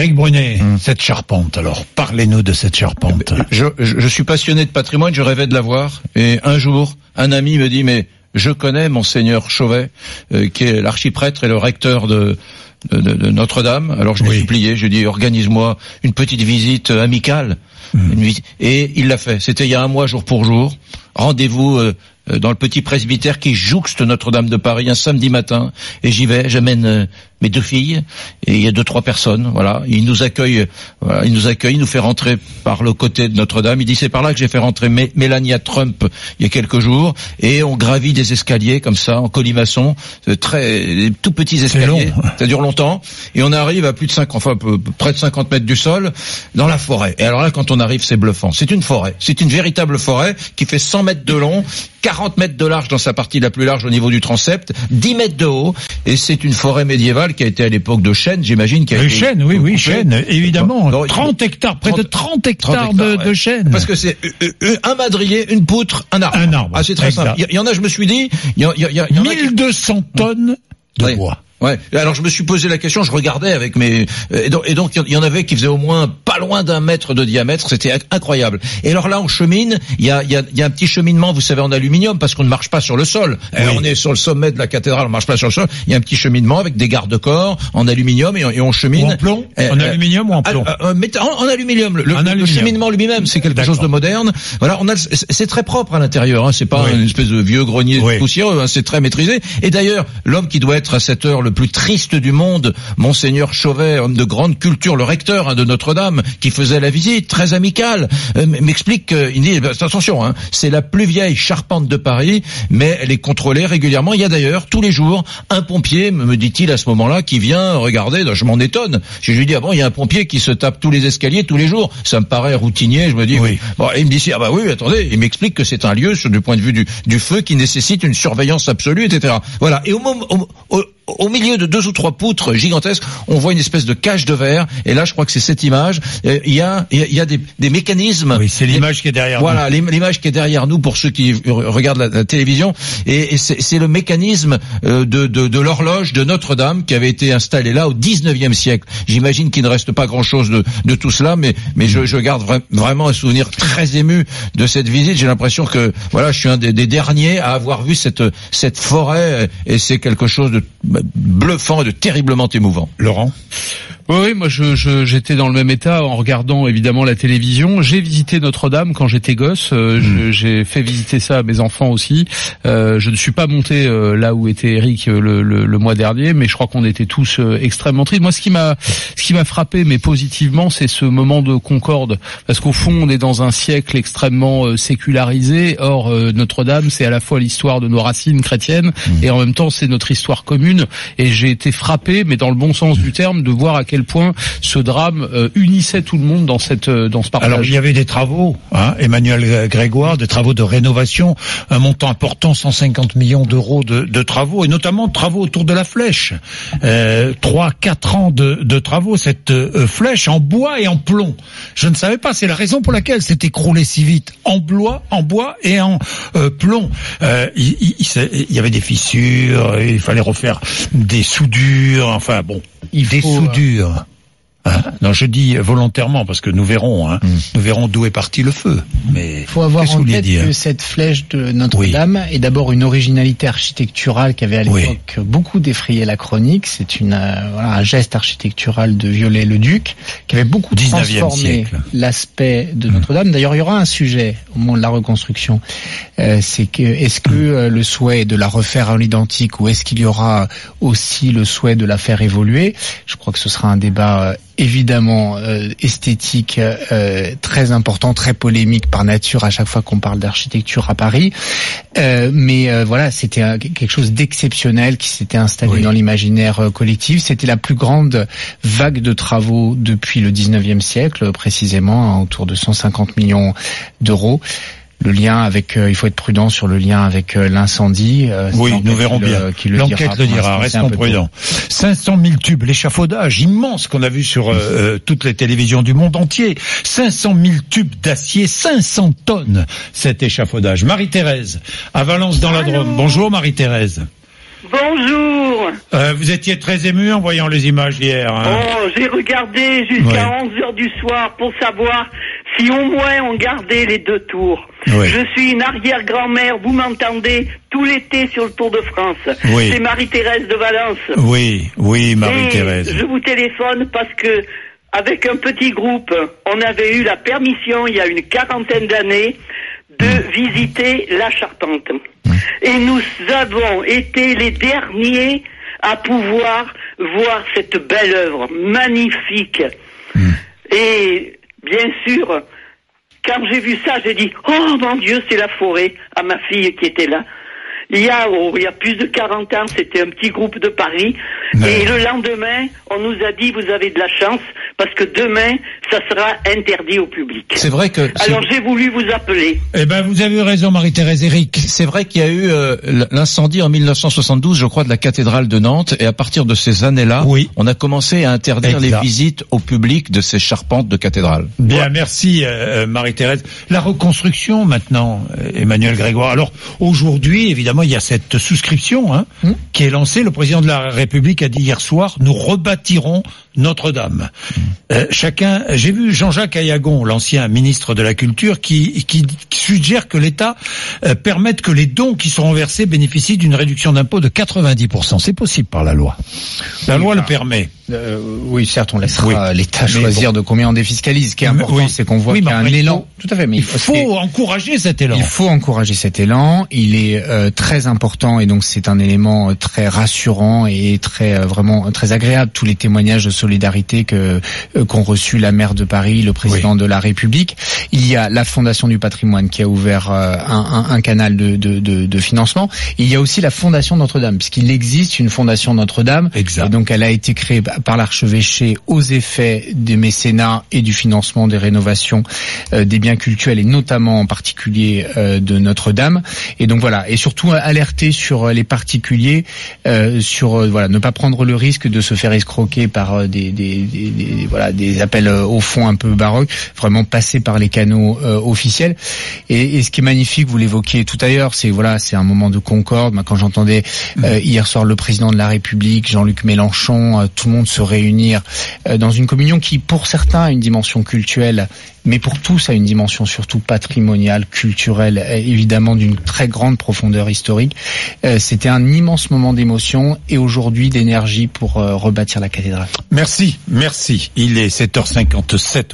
Éric Brunet, hmm. cette charpente, alors parlez-nous de cette charpente. Je, je, suis passionné de patrimoine, je rêvais de la voir, et un jour, un ami me dit, mais je connais monseigneur Chauvet, euh, qui est l'archiprêtre et le recteur de, de, Notre-Dame. Alors je l'ai supplié, je lui ai dit, organise-moi une petite visite amicale. Hmm. et il l'a fait. C'était il y a un mois, jour pour jour. Rendez-vous euh, dans le petit presbytère qui jouxte Notre-Dame de Paris un samedi matin. Et j'y vais, j'amène euh, mes deux filles et il y a deux trois personnes voilà. Il nous accueille voilà, il nous accueille il nous fait rentrer par le côté de Notre-Dame. Il dit c'est par là que j'ai fait rentrer Mélania Trump il y a quelques jours. Et on gravit des escaliers comme ça en colimaçon euh, très tout petits escaliers. ça dure longtemps. Et on arrive à plus de 5 enfin près de 50 mètres du sol dans la forêt. Et alors là quand on arrive c'est bluffant. C'est une forêt. C'est une véritable forêt qui fait 100 mètres de long 40 mètres de large dans sa partie la plus large au niveau du transept 10 mètres de haut. Et c'est une forêt médiévale qui a été à l'époque de chêne, j'imagine. Qui a oui, chêne, oui, oui, chêne, évidemment. 30 hectares, près de 30 hectares, de, de, chêne. Parce que c'est euh, euh, un madrier, une poutre, un arbre. Un arbre. Ah, c'est très simple. Il y, en a, je me suis dit, il y, y, y, y en 1200 tonnes de bois. Ouais. Alors je me suis posé la question, je regardais avec mes et donc, il y en avait qui faisaient au moins pas loin d'un mètre de diamètre, c'était incroyable. Et alors là on chemine, il y a, y, a, y a un petit cheminement, vous savez en aluminium parce qu'on ne marche pas sur le sol. On est sur le sommet de la cathédrale, on marche pas sur le sol. Il y a un petit cheminement avec des garde-corps en aluminium et, on chemine. en plomb En aluminium ou en plomb en, en, aluminium. Le, cheminement lui-même, c'est quelque chose de moderne. Voilà, on a c'est très propre à l'intérieur. Hein, c'est pas une espèce de vieux grenier poussiéreux. Hein, c'est très maîtrisé. Et d'ailleurs, l'homme qui doit être à cette heure le plus triste du monde, monseigneur Chauvet, homme de grande culture, le recteur hein, de Notre-Dame, qui faisait la visite, très amical, euh, m'explique qu'il dit bah, attention, hein, c'est la plus vieille charpente de Paris, mais elle est contrôlée régulièrement. Il y a d'ailleurs tous les jours un pompier, me dit-il à ce moment-là, qui vient regarder. Je m'en étonne. Je lui dis ah bon, il y a un pompier qui se tape tous les escaliers tous les jours. Ça me paraît routinier. Je me dis oui. Bon, il me dit ah bah oui, attendez. Il m'explique que c'est un lieu, du point de vue du, du, feu, qui nécessite une surveillance absolue, etc. Voilà. Et au moment, au, au milieu de deux ou trois poutres gigantesques, on voit une espèce de cage de verre. Et là, je crois que c'est cette image. Il y a, il y a des, des mécanismes. Oui, c'est l'image qui est derrière. Voilà, l'image qui est derrière nous pour ceux qui regardent la, télévision. Et, et c'est le mécanisme euh, de, de, de l'horloge de Notre-Dame qui avait été installé là au 19e siècle. J'imagine qu'il ne reste pas grand-chose de, de, tout cela, mais, mais je, je garde vraiment un souvenir très ému de cette visite. J'ai l'impression que voilà, je suis un des, des, derniers à avoir vu cette cette forêt et c'est quelque chose de bluffant et de terriblement émouvant. Laurent? Oui, moi je, j'étais dans le même état en regardant évidemment la télévision. J'ai visité Notre-Dame quand j'étais gosse. Euh, hmm. j'ai fait visiter ça à mes enfants aussi. Euh, je ne suis pas monté euh, là où était Eric le, le, mois dernier, mais je crois qu'on était tous extrêmement tristes. Moi, ce qui m'a ce qui m'a frappé, mais positivement, c'est ce moment de concorde, parce qu'au fond, on est dans un siècle extrêmement sécularisé. Or, Notre-Dame, c'est à la fois l'histoire de nos racines chrétiennes hmm. et en même temps, c'est notre histoire commune. Et j'ai été frappé, mais dans le bon sens du terme, de voir à quel point ce drame euh, unissait tout le monde dans cette euh, dans ce partage. Alors il y avait des travaux, hein, Emmanuel Grégoire, des travaux de rénovation, un montant important, 150 millions d'euros de, de, travaux, et notamment travaux autour de la flèche. Euh, trois, quatre ans de, de, travaux, cette flèche en bois et en plomb. Je ne savais pas, c'est la raison pour laquelle s'est écroulé si vite. En bois, en bois et en plomb. Il, y avait des fissures, il fallait refaire des soudures, enfin bon, il des soudures. Ah, non, je dis volontairement parce que nous verrons, hein, mm. nous verrons d'où est parti le feu. Mais il faut avoir en tête que cette flèche de Notre-Dame est d'abord une originalité architecturale qui avait à l'époque beaucoup défrayé la chronique. C'est une euh, voilà, un geste architectural de Viollet-le-Duc qui avait beaucoup transformé l'aspect de mm. Notre-Dame. D'ailleurs, il y aura un sujet au moment de la reconstruction. Euh, c'est que est-ce que mm. euh, le souhait est de la refaire à l'identique ou est-ce qu'il y aura aussi le souhait de la faire évoluer? Je crois que ce sera un débat évidemment euh, esthétique euh, très important, très polémique par nature à chaque fois qu'on parle d'architecture à Paris. Euh, mais voilà, c'était quelque chose d'exceptionnel qui s'était installé dans l'imaginaire collectif. C'était la plus grande vague de travaux depuis le 19e siècle, précisément, hein, autour de 150 millions d'euros le lien avec, euh, il faut être prudent sur le lien avec euh, l'incendie. Euh, oui, nous verrons bien. L'enquête le dira. Restons prudents. 500 000 tubes, l'échafaudage immense qu'on a vu sur toutes les télévisions du monde entier. 500 000 tubes d'acier, 500 tonnes cet échafaudage. Marie-Thérèse, à Valence dans la Drôme. Bonjour Marie-Thérèse. Bonjour. Euh, vous étiez très ému en voyant les images hier. Hein. Oh, j'ai regardé jusqu'à 11 heures du soir pour savoir si au moins on gardait les deux tours. Je suis une arrière-grand-mère, vous m'entendez tout l'été sur le Tour de France. C'est Marie-Thérèse de Valence. Oui, oui, Marie-Thérèse. Je vous téléphone parce que avec un petit groupe, on avait eu la permission il y a une quarantaine d'années de mm. visiter la Charpente. Mm. Et nous avons été les derniers à pouvoir voir cette belle œuvre magnifique. Mm. Et bien sûr, quand j'ai vu ça, j'ai dit, oh mon Dieu, c'est la forêt, à ma fille qui était là. Il y a, oh, il y a plus de 40 ans, c'était un petit groupe de Paris. Et le lendemain, on nous a dit, vous avez de la chance, parce que demain, ça sera interdit au public. C'est vrai que. Alors j'ai voulu vous appeler. Eh ben, vous avez eu raison, Marie-Thérèse Eric. C'est vrai qu'il y a eu euh, l'incendie en 1972, je crois, de la cathédrale de Nantes, et à partir de ces années-là, oui. on a commencé à interdire les visites au public de ces charpentes de cathédrale. Bien, merci euh, Marie-Thérèse. La reconstruction maintenant, euh, Emmanuel Grégoire. Alors aujourd'hui, évidemment, il y a cette souscription hein, hmm. qui est lancée. Le président de la République a dit hier soir, nous rebâtirons notre-Dame. Euh, chacun, j'ai vu Jean-Jacques Ayagon, l'ancien ministre de la Culture, qui, qui, suggère que l'État euh, permette que les dons qui seront versés bénéficient d'une réduction d'impôt de 90%. C'est possible par la loi. La loi le permet. Euh, oui, certes, on laissera l'État choisir de combien on défiscalise. Ce qui est important, c'est qu'on voit qu'il y a un élan. Tout à fait. Mais il faut encourager cet élan. Il faut encourager cet élan. Il est euh, très important et donc c'est un élément très rassurant et très vraiment très agréable. Tous les témoignages de solidarité que qu'ont reçu la maire de Paris, le président de la République. Il y a la Fondation du patrimoine qui a ouvert un, un, un, canal de, de, de, de, financement. Il y a aussi la Fondation Notre-Dame, puisqu'il existe une Fondation Notre-Dame. Et donc elle a été créée par l'archevêché aux effets des mécénats et du financement des rénovations euh, des biens cultuels et notamment en particulier euh, de Notre-Dame. Et donc voilà, et surtout alerter sur les particuliers, euh, sur voilà, ne pas prendre le risque de se faire escroquer par des, des, des, voilà des appels au fond un peu baroques. Vraiment passer par les canaux officiels. Et, et, ce qui est magnifique, vous l'évoquiez tout à l'heure, c'est voilà, c'est un moment de concorde. Quand j'entendais hier soir le président de la République, Jean-Luc Mélenchon, tout le monde se réunir euh, dans une communion qui, pour certains, a une dimension culturelle, mais pour tous a une dimension surtout patrimoniale, culturelle, évidemment d'une très grande profondeur Euh, c'était un immense moment d'émotion et aujourd'hui d'énergie pour euh, rebâtir la cathédrale. Merci, merci. Il est 7h57.